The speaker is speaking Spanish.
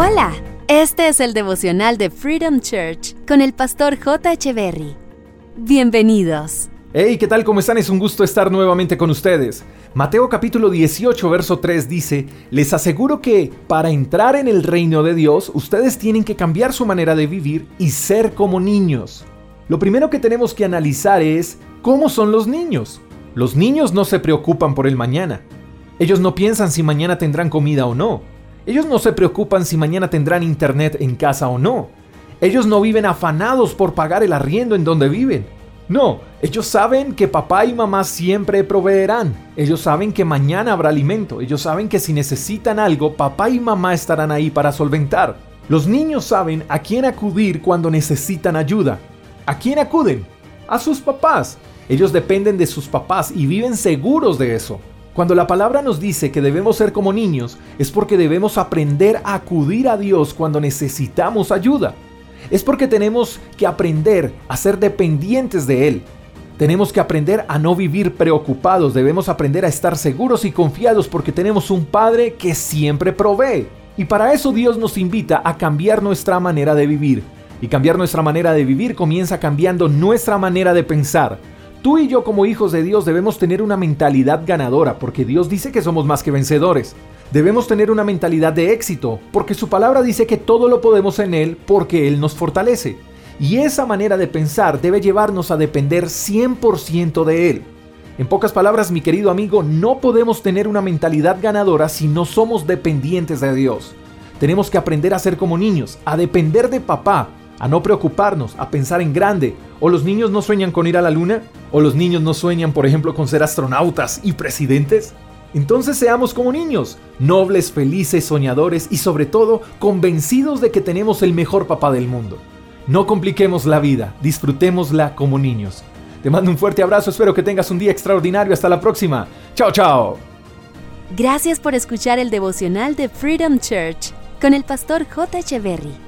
Hola, este es el devocional de Freedom Church con el pastor J. Berry. Bienvenidos. Hey, ¿qué tal? ¿Cómo están? Es un gusto estar nuevamente con ustedes. Mateo capítulo 18, verso 3 dice, Les aseguro que para entrar en el reino de Dios, ustedes tienen que cambiar su manera de vivir y ser como niños. Lo primero que tenemos que analizar es cómo son los niños. Los niños no se preocupan por el mañana. Ellos no piensan si mañana tendrán comida o no. Ellos no se preocupan si mañana tendrán internet en casa o no. Ellos no viven afanados por pagar el arriendo en donde viven. No, ellos saben que papá y mamá siempre proveerán. Ellos saben que mañana habrá alimento. Ellos saben que si necesitan algo, papá y mamá estarán ahí para solventar. Los niños saben a quién acudir cuando necesitan ayuda. ¿A quién acuden? A sus papás. Ellos dependen de sus papás y viven seguros de eso. Cuando la palabra nos dice que debemos ser como niños, es porque debemos aprender a acudir a Dios cuando necesitamos ayuda. Es porque tenemos que aprender a ser dependientes de Él. Tenemos que aprender a no vivir preocupados, debemos aprender a estar seguros y confiados porque tenemos un Padre que siempre provee. Y para eso Dios nos invita a cambiar nuestra manera de vivir. Y cambiar nuestra manera de vivir comienza cambiando nuestra manera de pensar. Tú y yo como hijos de Dios debemos tener una mentalidad ganadora porque Dios dice que somos más que vencedores. Debemos tener una mentalidad de éxito porque su palabra dice que todo lo podemos en Él porque Él nos fortalece. Y esa manera de pensar debe llevarnos a depender 100% de Él. En pocas palabras, mi querido amigo, no podemos tener una mentalidad ganadora si no somos dependientes de Dios. Tenemos que aprender a ser como niños, a depender de papá, a no preocuparnos, a pensar en grande. ¿O los niños no sueñan con ir a la luna? ¿O los niños no sueñan, por ejemplo, con ser astronautas y presidentes? Entonces seamos como niños, nobles, felices, soñadores y sobre todo convencidos de que tenemos el mejor papá del mundo. No compliquemos la vida, disfrutémosla como niños. Te mando un fuerte abrazo, espero que tengas un día extraordinario. Hasta la próxima. Chao, chao. Gracias por escuchar el devocional de Freedom Church con el pastor J.